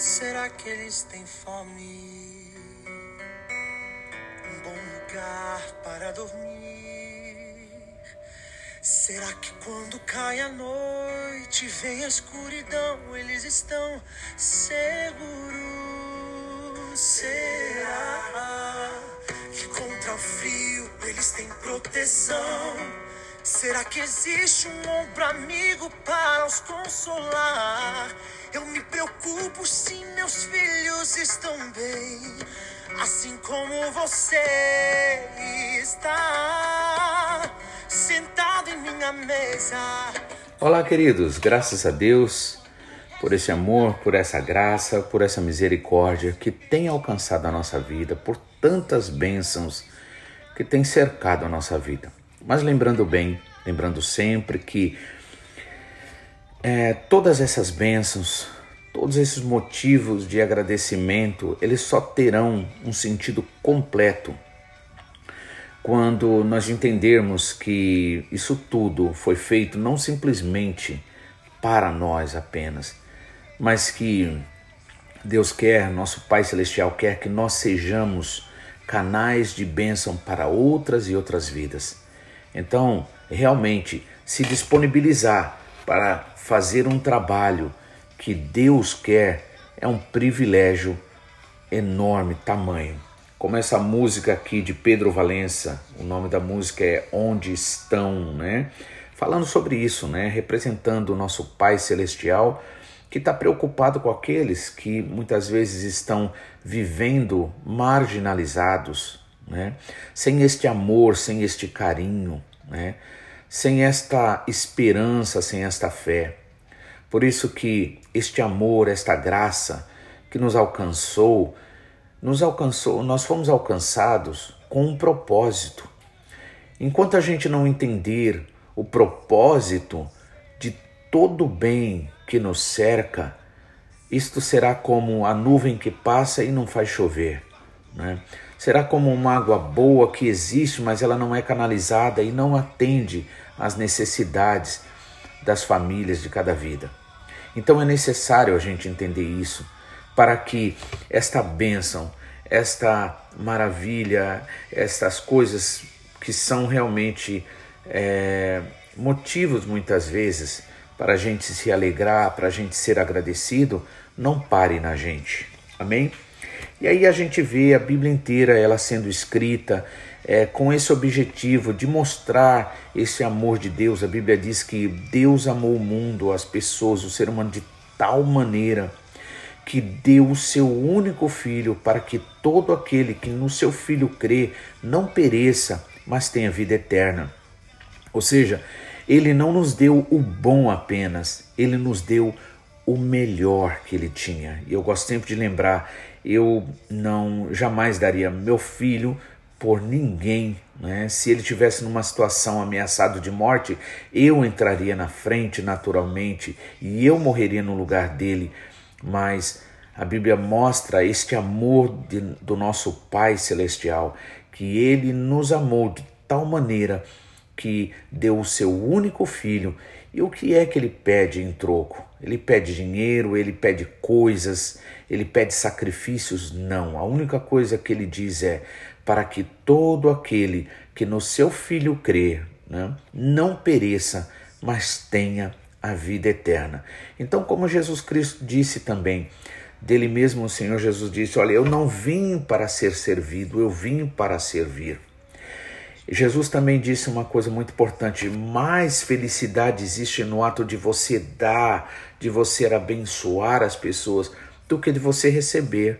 Será que eles têm fome? Um bom lugar para dormir. Será que quando cai a noite, vem a escuridão, eles estão seguros? Será que contra o frio eles têm proteção? Será que existe um ombro amigo para os consolar? Eu me preocupo se meus filhos estão bem, assim como você está sentado em minha mesa. Olá, queridos, graças a Deus por esse amor, por essa graça, por essa misericórdia que tem alcançado a nossa vida, por tantas bênçãos que tem cercado a nossa vida. Mas lembrando bem, lembrando sempre que é, todas essas bênçãos, todos esses motivos de agradecimento, eles só terão um sentido completo quando nós entendermos que isso tudo foi feito não simplesmente para nós apenas, mas que Deus quer, nosso Pai Celestial quer que nós sejamos canais de bênção para outras e outras vidas. Então, realmente, se disponibilizar para fazer um trabalho que Deus quer é um privilégio enorme, tamanho. Como essa música aqui de Pedro Valença, o nome da música é Onde Estão, né? Falando sobre isso, né? Representando o nosso Pai Celestial que está preocupado com aqueles que muitas vezes estão vivendo marginalizados, né? sem este amor, sem este carinho, né? Sem esta esperança, sem esta fé. Por isso que este amor, esta graça que nos alcançou, nos alcançou, nós fomos alcançados com um propósito. Enquanto a gente não entender o propósito de todo o bem que nos cerca, isto será como a nuvem que passa e não faz chover. Né? Será como uma água boa que existe, mas ela não é canalizada e não atende às necessidades das famílias de cada vida. Então é necessário a gente entender isso para que esta bênção, esta maravilha, estas coisas que são realmente é, motivos muitas vezes para a gente se alegrar, para a gente ser agradecido, não pare na gente. Amém? E aí a gente vê a Bíblia inteira ela sendo escrita é, com esse objetivo de mostrar esse amor de Deus. A Bíblia diz que Deus amou o mundo, as pessoas, o ser humano de tal maneira que deu o seu único filho para que todo aquele que no seu filho crê não pereça, mas tenha vida eterna. Ou seja, ele não nos deu o bom apenas, ele nos deu o melhor que ele tinha. E eu gosto sempre de lembrar, eu não jamais daria meu filho por ninguém, né? Se ele tivesse numa situação ameaçado de morte, eu entraria na frente naturalmente e eu morreria no lugar dele. Mas a Bíblia mostra este amor de, do nosso Pai celestial, que ele nos amou de tal maneira que deu o seu único filho. E o que é que ele pede em troco? Ele pede dinheiro, ele pede coisas, ele pede sacrifícios? Não. A única coisa que ele diz é para que todo aquele que no seu filho crê né, não pereça, mas tenha a vida eterna. Então, como Jesus Cristo disse também, dele mesmo o Senhor Jesus disse: Olha, eu não vim para ser servido, eu vim para servir. Jesus também disse uma coisa muito importante: mais felicidade existe no ato de você dar, de você abençoar as pessoas, do que de você receber.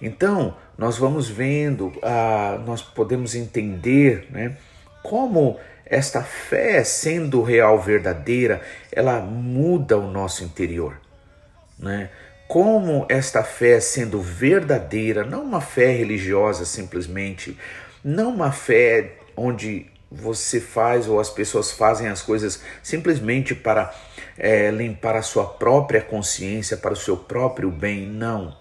Então, nós vamos vendo, ah, nós podemos entender né, como esta fé, sendo real, verdadeira, ela muda o nosso interior. Né? Como esta fé, sendo verdadeira, não uma fé religiosa simplesmente, não uma fé onde você faz ou as pessoas fazem as coisas simplesmente para é, limpar a sua própria consciência, para o seu próprio bem, não.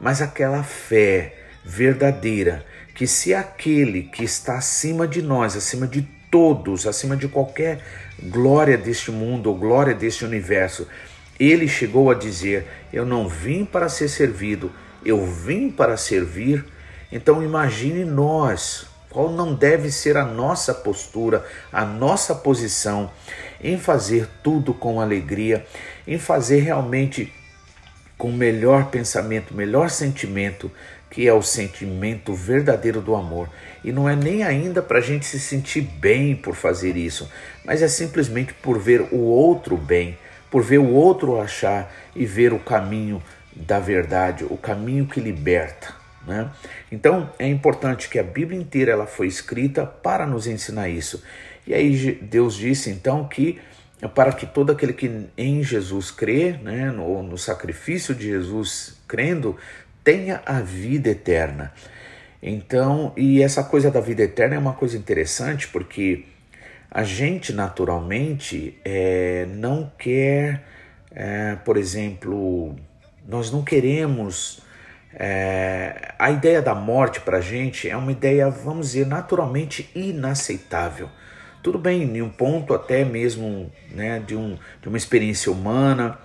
Mas aquela fé verdadeira que se aquele que está acima de nós, acima de todos, acima de qualquer glória deste mundo ou glória deste universo, ele chegou a dizer: Eu não vim para ser servido, eu vim para servir. Então imagine nós, qual não deve ser a nossa postura, a nossa posição em fazer tudo com alegria, em fazer realmente com o melhor pensamento, melhor sentimento, que é o sentimento verdadeiro do amor. E não é nem ainda para a gente se sentir bem por fazer isso, mas é simplesmente por ver o outro bem, por ver o outro achar e ver o caminho da verdade, o caminho que liberta. Né? Então é importante que a Bíblia inteira ela foi escrita para nos ensinar isso. E aí Deus disse então que para que todo aquele que em Jesus crê, né, no, no sacrifício de Jesus crendo, tenha a vida eterna. Então, e essa coisa da vida eterna é uma coisa interessante porque a gente naturalmente é, não quer, é, por exemplo, nós não queremos. É, a ideia da morte para a gente é uma ideia, vamos dizer, naturalmente inaceitável. Tudo bem, em um ponto até mesmo né, de, um, de uma experiência humana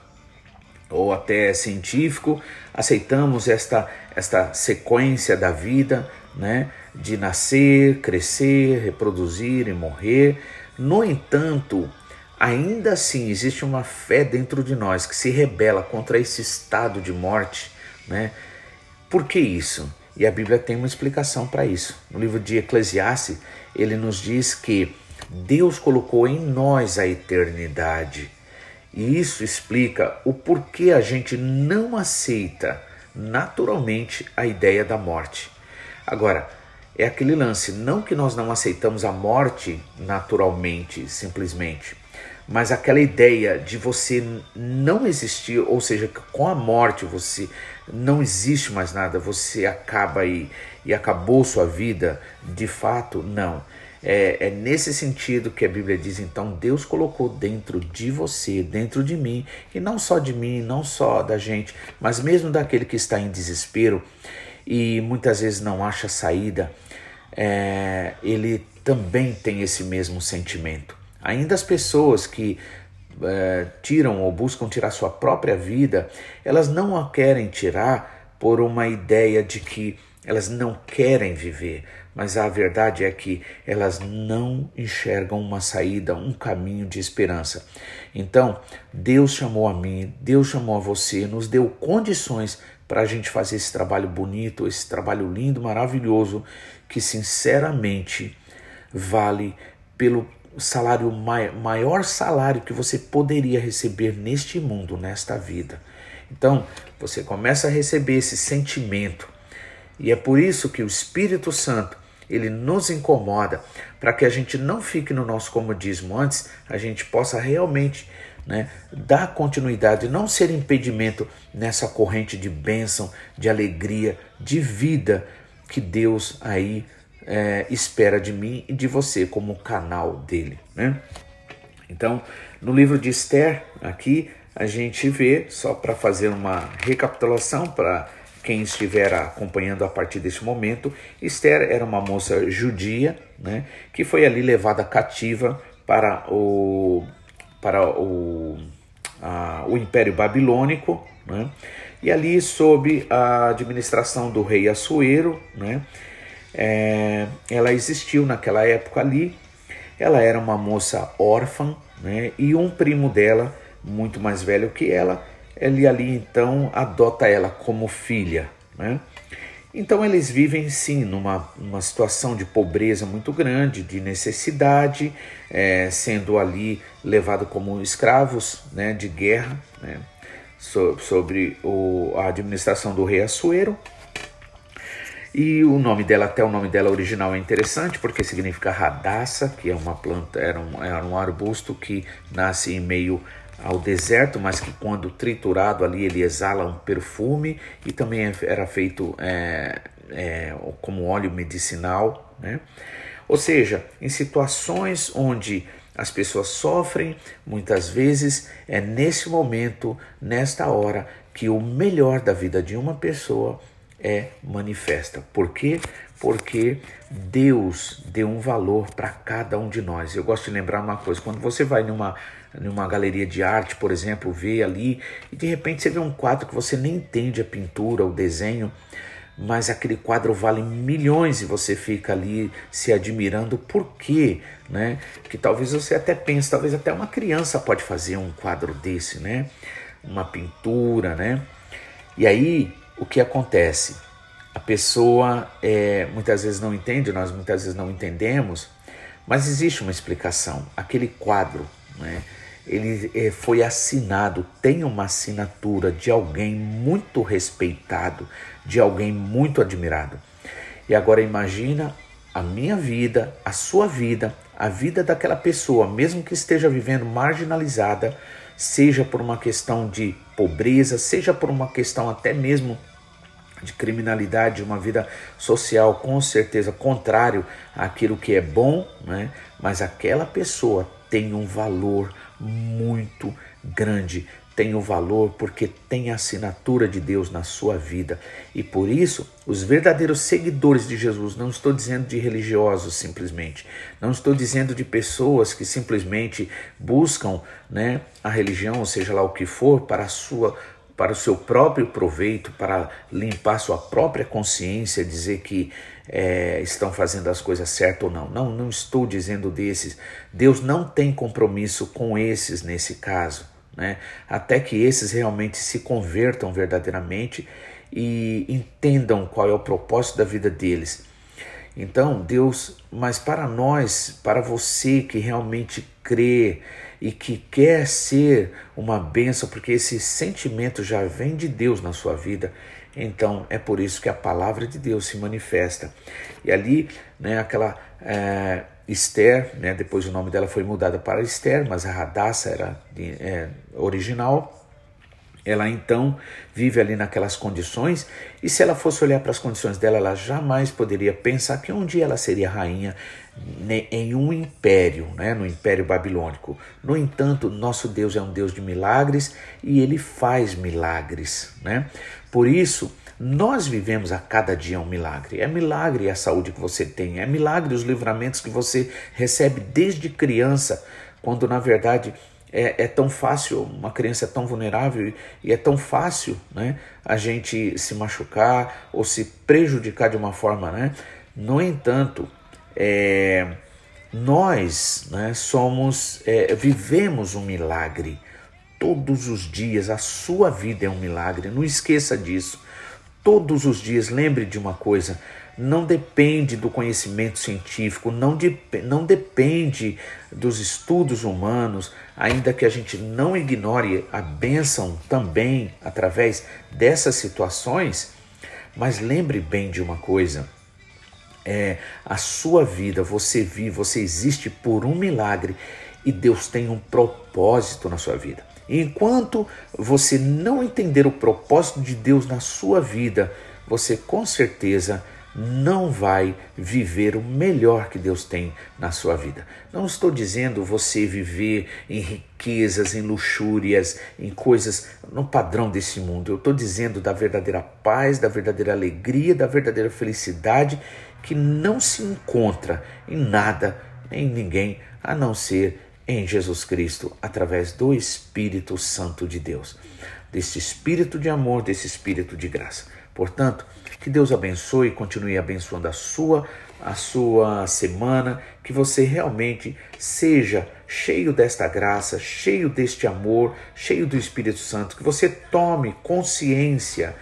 ou até científico, aceitamos esta, esta sequência da vida, né, de nascer, crescer, reproduzir e morrer. No entanto, ainda assim existe uma fé dentro de nós que se rebela contra esse estado de morte, né? Por que isso? E a Bíblia tem uma explicação para isso. No livro de Eclesiastes, ele nos diz que Deus colocou em nós a eternidade. E isso explica o porquê a gente não aceita naturalmente a ideia da morte. Agora, é aquele lance, não que nós não aceitamos a morte naturalmente, simplesmente, mas aquela ideia de você não existir, ou seja, com a morte você não existe mais nada, você acaba e, e acabou sua vida, de fato, não. É, é, nesse sentido que a Bíblia diz, então, Deus colocou dentro de você, dentro de mim, e não só de mim, não só da gente, mas mesmo daquele que está em desespero e muitas vezes não acha saída, é, ele também tem esse mesmo sentimento. Ainda as pessoas que é, tiram ou buscam tirar sua própria vida, elas não a querem tirar por uma ideia de que elas não querem viver, mas a verdade é que elas não enxergam uma saída, um caminho de esperança. Então, Deus chamou a mim, Deus chamou a você, nos deu condições para a gente fazer esse trabalho bonito, esse trabalho lindo, maravilhoso, que sinceramente vale pelo salário maior salário que você poderia receber neste mundo, nesta vida. Então, você começa a receber esse sentimento. E é por isso que o Espírito Santo, ele nos incomoda, para que a gente não fique no nosso comodismo antes, a gente possa realmente né, dar continuidade, não ser impedimento nessa corrente de bênção, de alegria, de vida que Deus aí é, espera de mim e de você como canal dele. Né? Então, no livro de Esther, aqui a gente vê, só para fazer uma recapitulação para quem estiver acompanhando a partir desse momento, Esther era uma moça judia, né, que foi ali levada cativa para o para o, a, o Império Babilônico, né? e ali sob a administração do rei Assuero, né? É, ela existiu naquela época ali, ela era uma moça órfã, né? e um primo dela, muito mais velho que ela, ele ali então adota ela como filha. Né? Então eles vivem sim numa, numa situação de pobreza muito grande, de necessidade, é, sendo ali levado como escravos né, de guerra, né, so, sobre o, a administração do rei Assuero. E o nome dela, até o nome dela original é interessante, porque significa radaça, que é uma planta, era um, era um arbusto que nasce em meio ao deserto, mas que quando triturado ali ele exala um perfume e também era feito é, é, como óleo medicinal, né? Ou seja, em situações onde as pessoas sofrem, muitas vezes é nesse momento, nesta hora, que o melhor da vida de uma pessoa é manifesta. Por quê? Porque Deus deu um valor para cada um de nós. Eu gosto de lembrar uma coisa: quando você vai numa numa galeria de arte, por exemplo, vê ali e de repente você vê um quadro que você nem entende a pintura, o desenho, mas aquele quadro vale milhões e você fica ali se admirando por quê, né? Que talvez você até pense, talvez até uma criança pode fazer um quadro desse, né? Uma pintura, né? E aí o que acontece? A pessoa é, muitas vezes não entende, nós muitas vezes não entendemos, mas existe uma explicação. Aquele quadro, né? Ele é, foi assinado, tem uma assinatura de alguém muito respeitado, de alguém muito admirado. E agora imagina a minha vida, a sua vida, a vida daquela pessoa, mesmo que esteja vivendo marginalizada, seja por uma questão de pobreza, seja por uma questão até mesmo de criminalidade, uma vida social com certeza contrário àquilo que é bom, né? mas aquela pessoa tem um valor muito grande, tem o valor porque tem a assinatura de Deus na sua vida. E por isso, os verdadeiros seguidores de Jesus, não estou dizendo de religiosos simplesmente, não estou dizendo de pessoas que simplesmente buscam né, a religião, seja lá o que for, para a sua para o seu próprio proveito, para limpar sua própria consciência, dizer que é, estão fazendo as coisas certas ou não. Não, não estou dizendo desses. Deus não tem compromisso com esses nesse caso, né? Até que esses realmente se convertam verdadeiramente e entendam qual é o propósito da vida deles. Então, Deus, mas para nós, para você que realmente crê, e que quer ser uma benção, porque esse sentimento já vem de Deus na sua vida, então é por isso que a palavra de Deus se manifesta. E ali, né, aquela é, Esther, né, depois o nome dela foi mudado para Esther, mas a Radassa era é, original. Ela então vive ali naquelas condições, e se ela fosse olhar para as condições dela, ela jamais poderia pensar que um dia ela seria rainha em um império, né, no Império Babilônico. No entanto, nosso Deus é um Deus de milagres e ele faz milagres. Né? Por isso, nós vivemos a cada dia um milagre. É milagre a saúde que você tem, é milagre os livramentos que você recebe desde criança, quando na verdade é, é, tão fácil, uma criança é tão vulnerável e é tão fácil né, a gente se machucar ou se prejudicar de uma forma. Né? No entanto, é, nós né, somos, é, vivemos um milagre todos os dias. A sua vida é um milagre. Não esqueça disso. Todos os dias, lembre de uma coisa: não depende do conhecimento científico, não, de, não depende dos estudos humanos, ainda que a gente não ignore a bênção também através dessas situações. Mas lembre bem de uma coisa: é, a sua vida, você vive, você existe por um milagre e Deus tem um propósito na sua vida. Enquanto você não entender o propósito de Deus na sua vida, você com certeza não vai viver o melhor que Deus tem na sua vida. Não estou dizendo você viver em riquezas, em luxúrias, em coisas no padrão desse mundo. Eu estou dizendo da verdadeira paz, da verdadeira alegria, da verdadeira felicidade que não se encontra em nada, em ninguém, a não ser em Jesus Cristo, através do Espírito Santo de Deus, desse Espírito de amor, desse Espírito de graça. Portanto, que Deus abençoe e continue abençoando a sua a sua semana, que você realmente seja cheio desta graça, cheio deste amor, cheio do Espírito Santo, que você tome consciência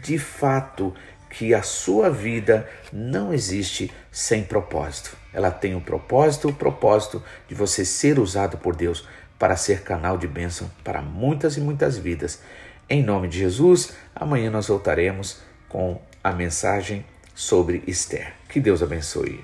de fato que a sua vida não existe sem propósito. Ela tem o propósito, o propósito de você ser usado por Deus para ser canal de bênção para muitas e muitas vidas. Em nome de Jesus, amanhã nós voltaremos com a mensagem sobre Esther. Que Deus abençoe.